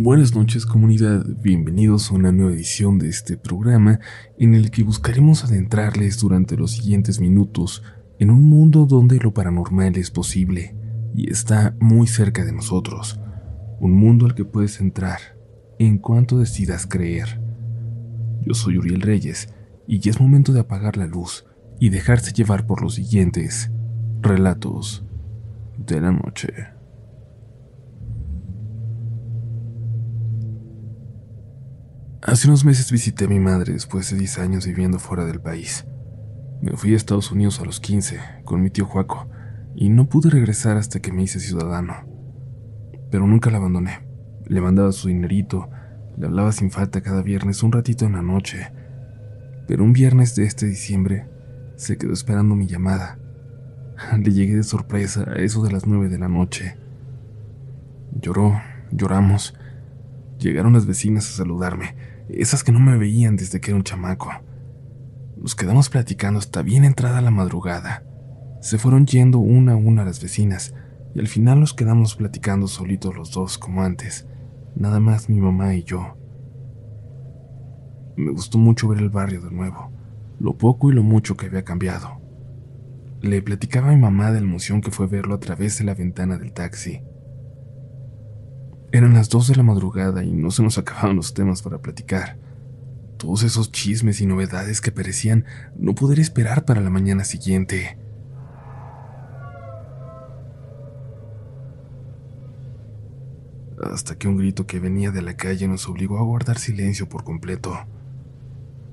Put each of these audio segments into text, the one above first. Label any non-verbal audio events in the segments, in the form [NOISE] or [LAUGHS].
Buenas noches comunidad, bienvenidos a una nueva edición de este programa en el que buscaremos adentrarles durante los siguientes minutos en un mundo donde lo paranormal es posible y está muy cerca de nosotros, un mundo al que puedes entrar en cuanto decidas creer. Yo soy Uriel Reyes y ya es momento de apagar la luz y dejarse llevar por los siguientes relatos de la noche. Hace unos meses visité a mi madre después de 10 años viviendo fuera del país. Me fui a Estados Unidos a los 15 con mi tío Juaco y no pude regresar hasta que me hice ciudadano. Pero nunca la abandoné. Le mandaba su dinerito, le hablaba sin falta cada viernes un ratito en la noche. Pero un viernes de este diciembre se quedó esperando mi llamada. [LAUGHS] Le llegué de sorpresa a eso de las nueve de la noche. Lloró, lloramos. Llegaron las vecinas a saludarme, esas que no me veían desde que era un chamaco. Nos quedamos platicando hasta bien entrada la madrugada. Se fueron yendo una a una las vecinas, y al final nos quedamos platicando solitos los dos como antes, nada más mi mamá y yo. Me gustó mucho ver el barrio de nuevo, lo poco y lo mucho que había cambiado. Le platicaba a mi mamá de la emoción que fue verlo a través de la ventana del taxi. Eran las dos de la madrugada y no se nos acababan los temas para platicar. Todos esos chismes y novedades que parecían no poder esperar para la mañana siguiente. Hasta que un grito que venía de la calle nos obligó a guardar silencio por completo.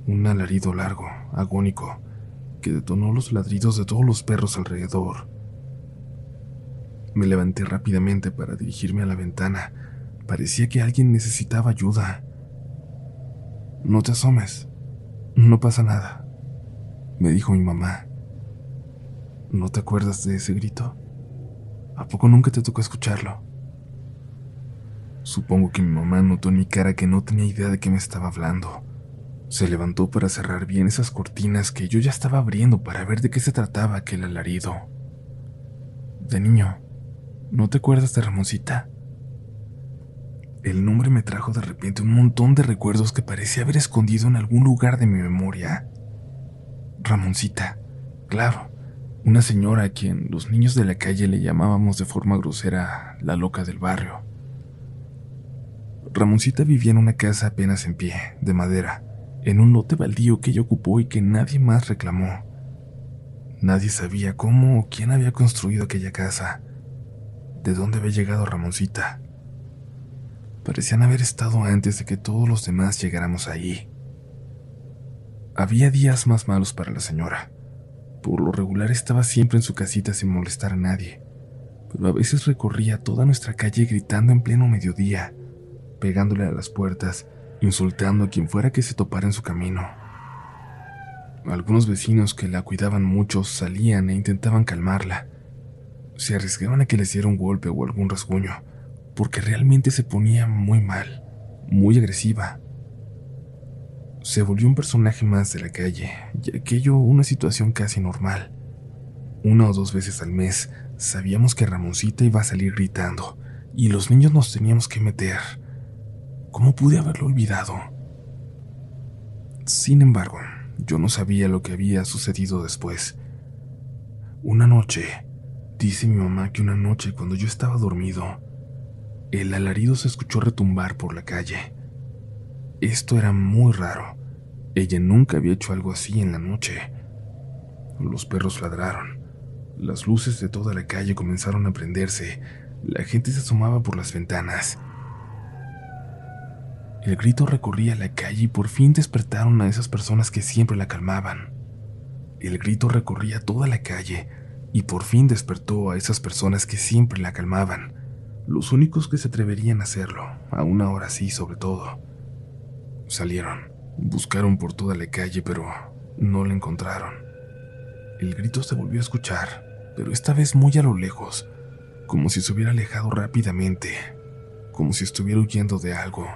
Un alarido largo, agónico, que detonó los ladridos de todos los perros alrededor. Me levanté rápidamente para dirigirme a la ventana. Parecía que alguien necesitaba ayuda. No te asomes. No pasa nada, me dijo mi mamá. ¿No te acuerdas de ese grito? ¿A poco nunca te tocó escucharlo? Supongo que mi mamá notó en mi cara que no tenía idea de qué me estaba hablando. Se levantó para cerrar bien esas cortinas que yo ya estaba abriendo para ver de qué se trataba aquel alarido. De niño, ¿no te acuerdas de Ramoncita? El nombre me trajo de repente un montón de recuerdos que parecía haber escondido en algún lugar de mi memoria. Ramoncita, claro, una señora a quien los niños de la calle le llamábamos de forma grosera la loca del barrio. Ramoncita vivía en una casa apenas en pie, de madera, en un lote baldío que ella ocupó y que nadie más reclamó. Nadie sabía cómo o quién había construido aquella casa, de dónde había llegado Ramoncita parecían haber estado antes de que todos los demás llegáramos ahí. Había días más malos para la señora. Por lo regular estaba siempre en su casita sin molestar a nadie, pero a veces recorría toda nuestra calle gritando en pleno mediodía, pegándole a las puertas, insultando a quien fuera que se topara en su camino. Algunos vecinos que la cuidaban mucho salían e intentaban calmarla. Se arriesgaban a que les diera un golpe o algún rasguño, porque realmente se ponía muy mal, muy agresiva. Se volvió un personaje más de la calle, y aquello una situación casi normal. Una o dos veces al mes sabíamos que Ramoncita iba a salir gritando, y los niños nos teníamos que meter. ¿Cómo pude haberlo olvidado? Sin embargo, yo no sabía lo que había sucedido después. Una noche, dice mi mamá que una noche cuando yo estaba dormido, el alarido se escuchó retumbar por la calle. Esto era muy raro. Ella nunca había hecho algo así en la noche. Los perros ladraron. Las luces de toda la calle comenzaron a prenderse. La gente se asomaba por las ventanas. El grito recorría la calle y por fin despertaron a esas personas que siempre la calmaban. El grito recorría toda la calle y por fin despertó a esas personas que siempre la calmaban los únicos que se atreverían a hacerlo, a una hora así sobre todo. Salieron, buscaron por toda la calle, pero no la encontraron. El grito se volvió a escuchar, pero esta vez muy a lo lejos, como si se hubiera alejado rápidamente, como si estuviera huyendo de algo.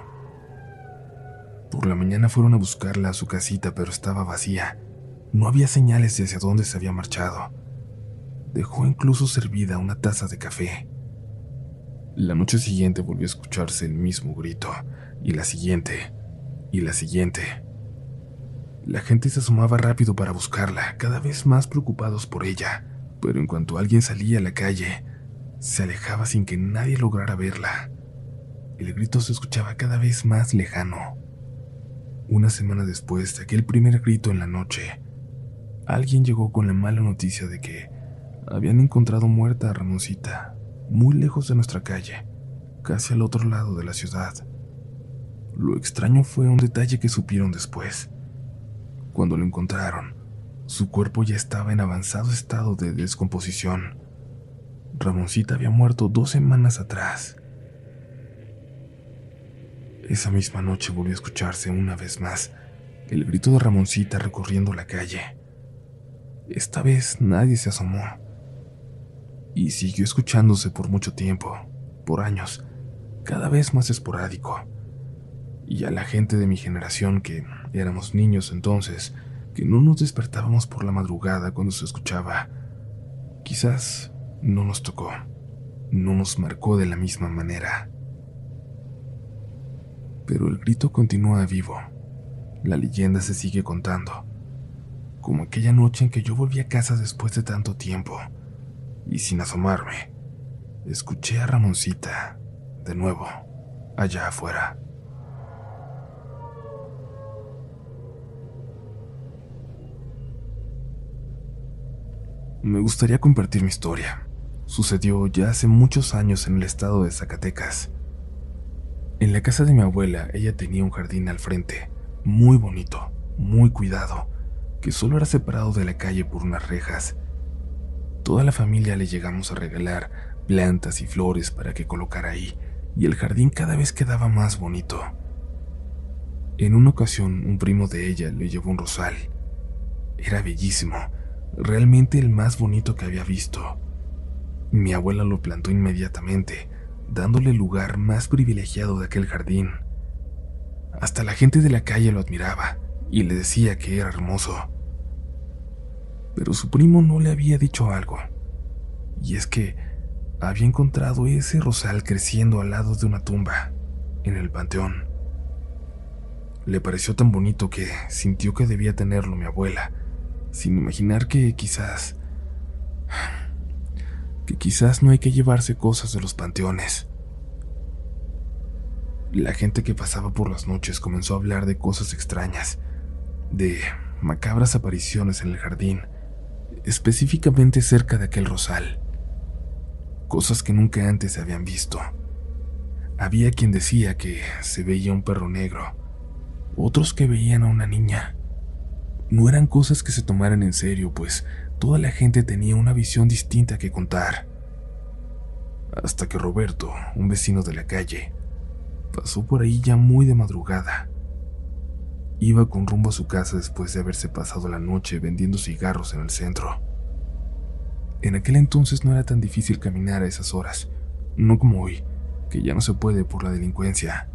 Por la mañana fueron a buscarla a su casita, pero estaba vacía. No había señales de hacia dónde se había marchado. Dejó incluso servida una taza de café. La noche siguiente volvió a escucharse el mismo grito, y la siguiente, y la siguiente. La gente se asomaba rápido para buscarla, cada vez más preocupados por ella, pero en cuanto alguien salía a la calle, se alejaba sin que nadie lograra verla. El grito se escuchaba cada vez más lejano. Una semana después de aquel primer grito en la noche, alguien llegó con la mala noticia de que habían encontrado muerta a Ramoncita, muy lejos de nuestra calle, casi al otro lado de la ciudad. Lo extraño fue un detalle que supieron después. Cuando lo encontraron, su cuerpo ya estaba en avanzado estado de descomposición. Ramoncita había muerto dos semanas atrás. Esa misma noche volvió a escucharse una vez más el grito de Ramoncita recorriendo la calle. Esta vez nadie se asomó. Y siguió escuchándose por mucho tiempo, por años, cada vez más esporádico. Y a la gente de mi generación, que éramos niños entonces, que no nos despertábamos por la madrugada cuando se escuchaba, quizás no nos tocó, no nos marcó de la misma manera pero el grito continúa vivo. La leyenda se sigue contando, como aquella noche en que yo volví a casa después de tanto tiempo, y sin asomarme, escuché a Ramoncita, de nuevo, allá afuera. Me gustaría compartir mi historia. Sucedió ya hace muchos años en el estado de Zacatecas. En la casa de mi abuela, ella tenía un jardín al frente, muy bonito, muy cuidado, que solo era separado de la calle por unas rejas. Toda la familia le llegamos a regalar plantas y flores para que colocara ahí, y el jardín cada vez quedaba más bonito. En una ocasión, un primo de ella le llevó un rosal. Era bellísimo, realmente el más bonito que había visto. Mi abuela lo plantó inmediatamente, dándole el lugar más privilegiado de aquel jardín. Hasta la gente de la calle lo admiraba y le decía que era hermoso. Pero su primo no le había dicho algo, y es que había encontrado ese rosal creciendo al lado de una tumba, en el panteón. Le pareció tan bonito que sintió que debía tenerlo mi abuela, sin imaginar que quizás que quizás no hay que llevarse cosas de los panteones. La gente que pasaba por las noches comenzó a hablar de cosas extrañas, de macabras apariciones en el jardín, específicamente cerca de aquel rosal. Cosas que nunca antes se habían visto. Había quien decía que se veía un perro negro, otros que veían a una niña. No eran cosas que se tomaran en serio, pues toda la gente tenía una visión distinta que contar. Hasta que Roberto, un vecino de la calle, pasó por ahí ya muy de madrugada. Iba con rumbo a su casa después de haberse pasado la noche vendiendo cigarros en el centro. En aquel entonces no era tan difícil caminar a esas horas, no como hoy, que ya no se puede por la delincuencia.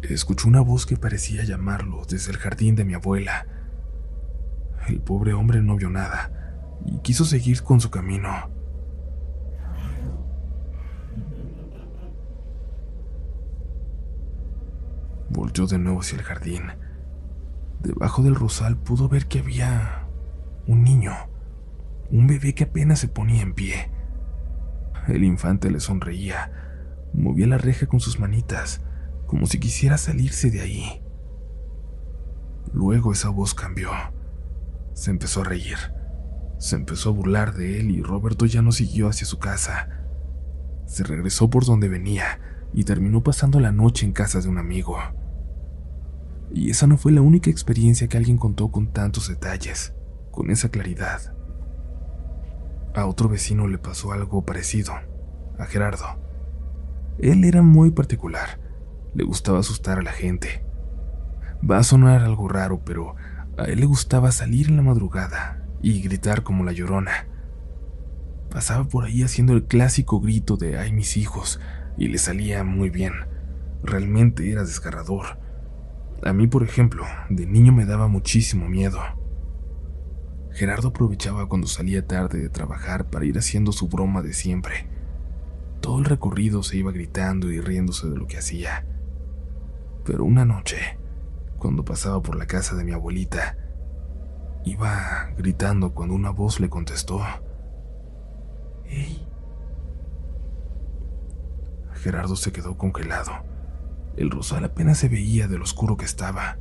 Escuchó una voz que parecía llamarlo desde el jardín de mi abuela. El pobre hombre no vio nada y quiso seguir con su camino. Volteó de nuevo hacia el jardín. Debajo del rosal pudo ver que había un niño, un bebé que apenas se ponía en pie. El infante le sonreía, movía la reja con sus manitas como si quisiera salirse de ahí. Luego esa voz cambió. Se empezó a reír. Se empezó a burlar de él y Roberto ya no siguió hacia su casa. Se regresó por donde venía y terminó pasando la noche en casa de un amigo. Y esa no fue la única experiencia que alguien contó con tantos detalles, con esa claridad. A otro vecino le pasó algo parecido, a Gerardo. Él era muy particular le gustaba asustar a la gente. Va a sonar algo raro, pero a él le gustaba salir en la madrugada y gritar como la llorona. Pasaba por ahí haciendo el clásico grito de ¡ay mis hijos! y le salía muy bien. Realmente era desgarrador. A mí, por ejemplo, de niño me daba muchísimo miedo. Gerardo aprovechaba cuando salía tarde de trabajar para ir haciendo su broma de siempre. Todo el recorrido se iba gritando y riéndose de lo que hacía. Pero una noche, cuando pasaba por la casa de mi abuelita, iba gritando cuando una voz le contestó. ¡Ey! Gerardo se quedó congelado. El rosal apenas se veía de lo oscuro que estaba.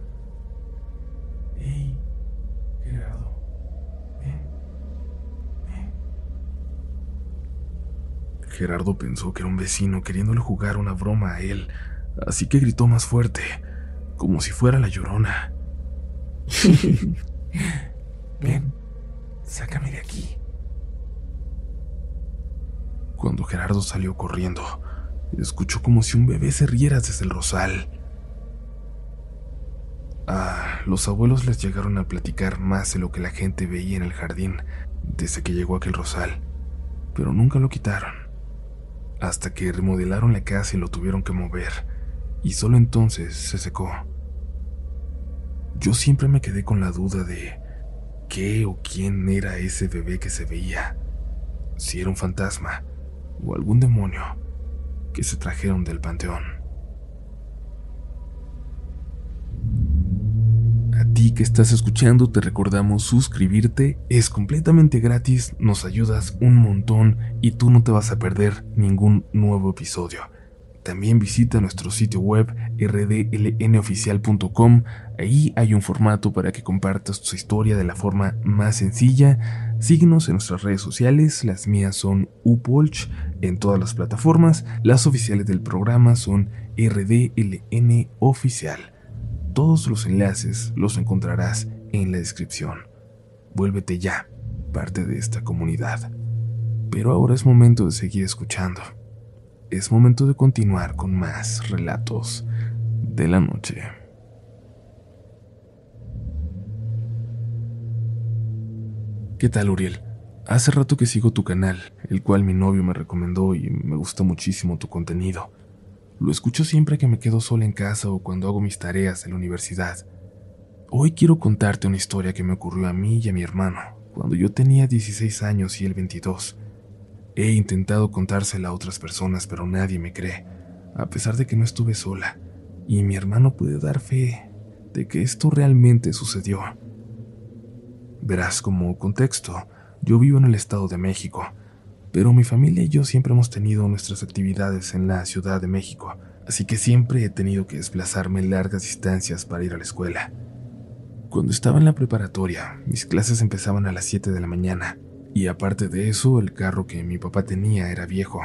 ¡Ey! Gerardo. Gerardo pensó que era un vecino queriéndole jugar una broma a él, así que gritó más fuerte, como si fuera la llorona. [LAUGHS] Ven, sácame de aquí. Cuando Gerardo salió corriendo, escuchó como si un bebé se riera desde el rosal. Ah, los abuelos les llegaron a platicar más de lo que la gente veía en el jardín desde que llegó aquel rosal, pero nunca lo quitaron hasta que remodelaron la casa y lo tuvieron que mover, y solo entonces se secó. Yo siempre me quedé con la duda de qué o quién era ese bebé que se veía, si era un fantasma o algún demonio que se trajeron del panteón. A ti que estás escuchando te recordamos suscribirte, es completamente gratis, nos ayudas un montón y tú no te vas a perder ningún nuevo episodio. También visita nuestro sitio web rdlnoficial.com, ahí hay un formato para que compartas tu historia de la forma más sencilla. Síguenos en nuestras redes sociales, las mías son upolch en todas las plataformas, las oficiales del programa son rdlnoficial. Todos los enlaces los encontrarás en la descripción. Vuélvete ya parte de esta comunidad. Pero ahora es momento de seguir escuchando. Es momento de continuar con más relatos de la noche. ¿Qué tal, Uriel? Hace rato que sigo tu canal, el cual mi novio me recomendó y me gusta muchísimo tu contenido. Lo escucho siempre que me quedo sola en casa o cuando hago mis tareas en la universidad. Hoy quiero contarte una historia que me ocurrió a mí y a mi hermano, cuando yo tenía 16 años y él 22. He intentado contársela a otras personas, pero nadie me cree, a pesar de que no estuve sola, y mi hermano puede dar fe de que esto realmente sucedió. Verás, como contexto, yo vivo en el Estado de México, pero mi familia y yo siempre hemos tenido nuestras actividades en la Ciudad de México, así que siempre he tenido que desplazarme largas distancias para ir a la escuela. Cuando estaba en la preparatoria, mis clases empezaban a las 7 de la mañana, y aparte de eso, el carro que mi papá tenía era viejo,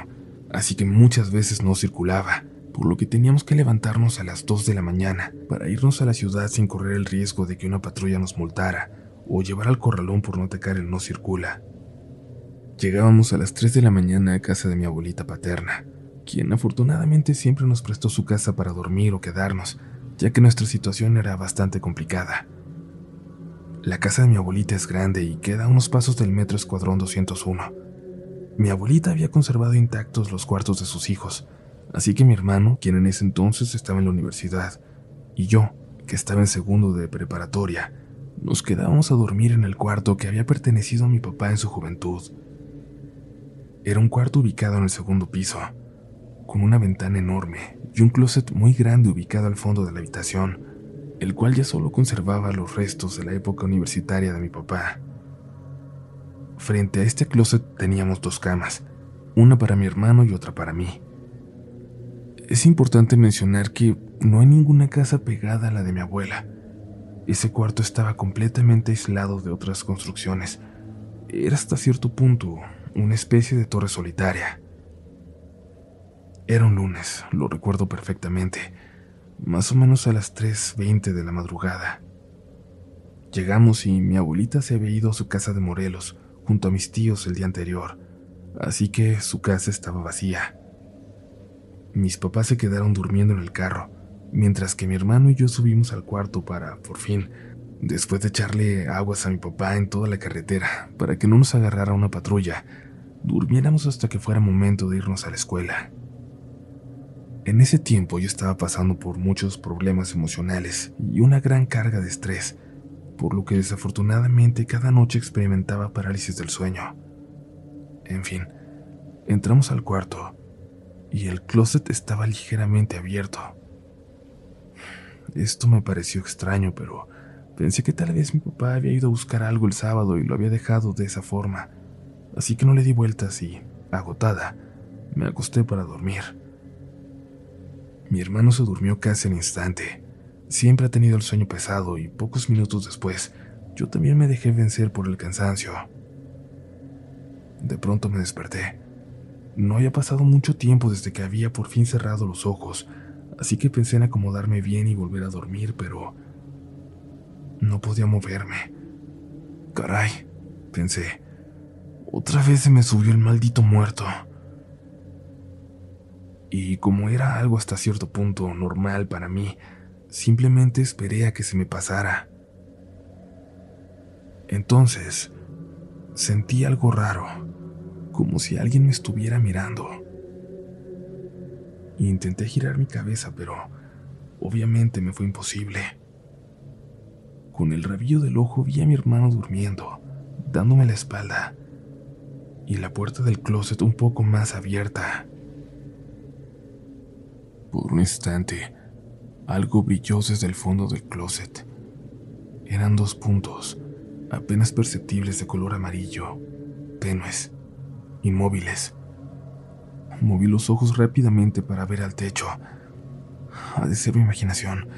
así que muchas veces no circulaba, por lo que teníamos que levantarnos a las 2 de la mañana para irnos a la ciudad sin correr el riesgo de que una patrulla nos multara o llevar al corralón por no atacar el no circula. Llegábamos a las 3 de la mañana a casa de mi abuelita paterna, quien afortunadamente siempre nos prestó su casa para dormir o quedarnos, ya que nuestra situación era bastante complicada. La casa de mi abuelita es grande y queda a unos pasos del metro Escuadrón 201. Mi abuelita había conservado intactos los cuartos de sus hijos, así que mi hermano, quien en ese entonces estaba en la universidad, y yo, que estaba en segundo de preparatoria, nos quedábamos a dormir en el cuarto que había pertenecido a mi papá en su juventud. Era un cuarto ubicado en el segundo piso, con una ventana enorme y un closet muy grande ubicado al fondo de la habitación, el cual ya solo conservaba los restos de la época universitaria de mi papá. Frente a este closet teníamos dos camas, una para mi hermano y otra para mí. Es importante mencionar que no hay ninguna casa pegada a la de mi abuela. Ese cuarto estaba completamente aislado de otras construcciones. Era hasta cierto punto una especie de torre solitaria. Era un lunes, lo recuerdo perfectamente, más o menos a las 3.20 de la madrugada. Llegamos y mi abuelita se había ido a su casa de Morelos junto a mis tíos el día anterior, así que su casa estaba vacía. Mis papás se quedaron durmiendo en el carro, mientras que mi hermano y yo subimos al cuarto para, por fin, después de echarle aguas a mi papá en toda la carretera para que no nos agarrara una patrulla, durmiéramos hasta que fuera momento de irnos a la escuela. En ese tiempo yo estaba pasando por muchos problemas emocionales y una gran carga de estrés, por lo que desafortunadamente cada noche experimentaba parálisis del sueño. En fin, entramos al cuarto y el closet estaba ligeramente abierto. Esto me pareció extraño, pero pensé que tal vez mi papá había ido a buscar algo el sábado y lo había dejado de esa forma, así que no le di vueltas y, agotada, me acosté para dormir. Mi hermano se durmió casi al instante. Siempre ha tenido el sueño pesado y pocos minutos después yo también me dejé vencer por el cansancio. De pronto me desperté. No había pasado mucho tiempo desde que había por fin cerrado los ojos, así que pensé en acomodarme bien y volver a dormir, pero no podía moverme. Caray, pensé. Otra vez se me subió el maldito muerto. Y como era algo hasta cierto punto normal para mí, simplemente esperé a que se me pasara. Entonces, sentí algo raro, como si alguien me estuviera mirando. Intenté girar mi cabeza, pero obviamente me fue imposible. Con el rabillo del ojo vi a mi hermano durmiendo, dándome la espalda, y la puerta del closet un poco más abierta. Por un instante, algo brilló desde el fondo del closet. Eran dos puntos, apenas perceptibles de color amarillo, tenues, inmóviles. Moví los ojos rápidamente para ver al techo. Ha de ser mi imaginación.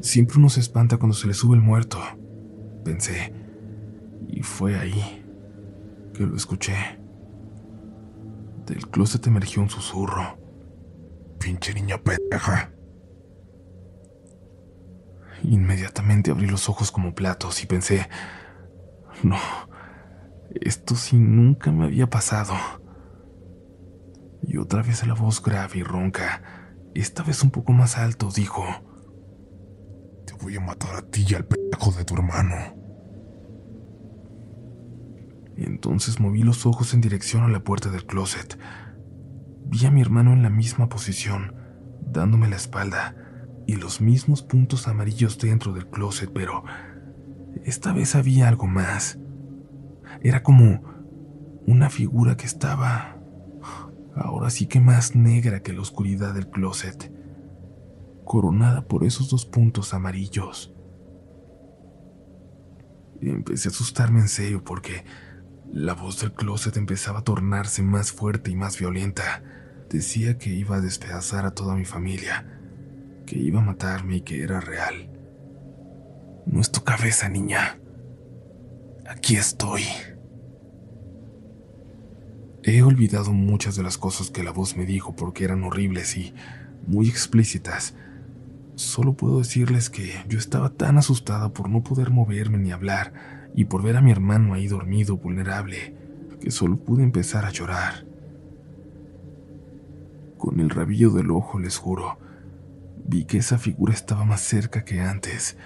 Siempre uno se espanta cuando se le sube el muerto, pensé. Y fue ahí que lo escuché. Del closet emergió un susurro. Pinche niña pendeja. Inmediatamente abrí los ojos como platos y pensé, no, esto sí nunca me había pasado. Y otra vez la voz grave y ronca, esta vez un poco más alto, dijo, te voy a matar a ti y al pendejo de tu hermano. Entonces moví los ojos en dirección a la puerta del closet. Vi a mi hermano en la misma posición, dándome la espalda, y los mismos puntos amarillos dentro del closet, pero esta vez había algo más. Era como una figura que estaba ahora sí que más negra que la oscuridad del closet, coronada por esos dos puntos amarillos. Empecé a asustarme en serio porque la voz del closet empezaba a tornarse más fuerte y más violenta. Decía que iba a despedazar a toda mi familia, que iba a matarme y que era real. No es tu cabeza, niña. Aquí estoy. He olvidado muchas de las cosas que la voz me dijo porque eran horribles y muy explícitas. Solo puedo decirles que yo estaba tan asustada por no poder moverme ni hablar y por ver a mi hermano ahí dormido, vulnerable, que solo pude empezar a llorar. Con el rabillo del ojo, les juro, vi que esa figura estaba más cerca que antes,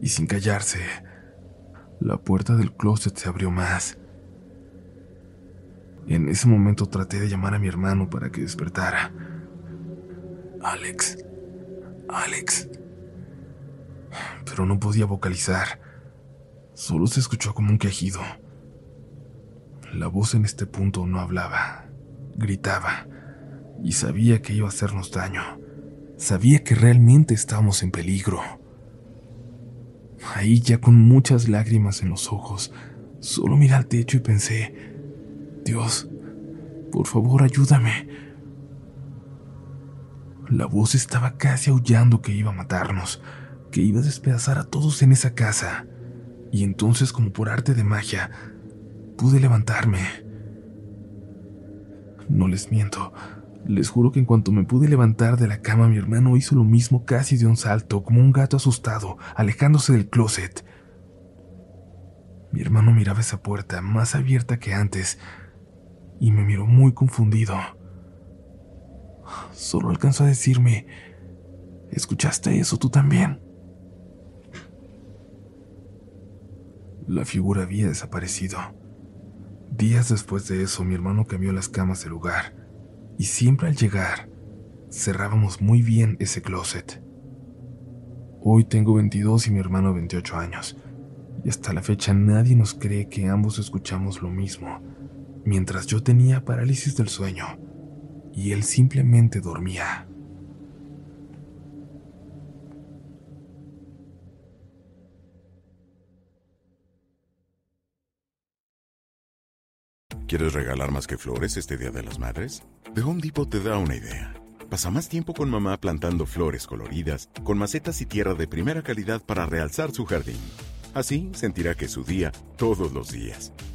y sin callarse, la puerta del closet se abrió más. En ese momento traté de llamar a mi hermano para que despertara. Alex, Alex. Pero no podía vocalizar. Solo se escuchó como un quejido. La voz en este punto no hablaba, gritaba, y sabía que iba a hacernos daño. Sabía que realmente estábamos en peligro. Ahí ya con muchas lágrimas en los ojos, solo miré al techo y pensé, Dios, por favor ayúdame. La voz estaba casi aullando que iba a matarnos, que iba a despedazar a todos en esa casa y entonces como por arte de magia pude levantarme. No les miento, les juro que en cuanto me pude levantar de la cama mi hermano hizo lo mismo casi de un salto, como un gato asustado, alejándose del closet. Mi hermano miraba esa puerta más abierta que antes y me miró muy confundido. Solo alcanzó a decirme, ¿escuchaste eso tú también? La figura había desaparecido. Días después de eso, mi hermano cambió las camas del lugar, y siempre al llegar, cerrábamos muy bien ese closet. Hoy tengo 22 y mi hermano 28 años, y hasta la fecha nadie nos cree que ambos escuchamos lo mismo, mientras yo tenía parálisis del sueño y él simplemente dormía. ¿Quieres regalar más que flores este Día de las Madres? The Home Depot te da una idea. Pasa más tiempo con mamá plantando flores coloridas, con macetas y tierra de primera calidad para realzar su jardín. Así sentirá que es su día todos los días.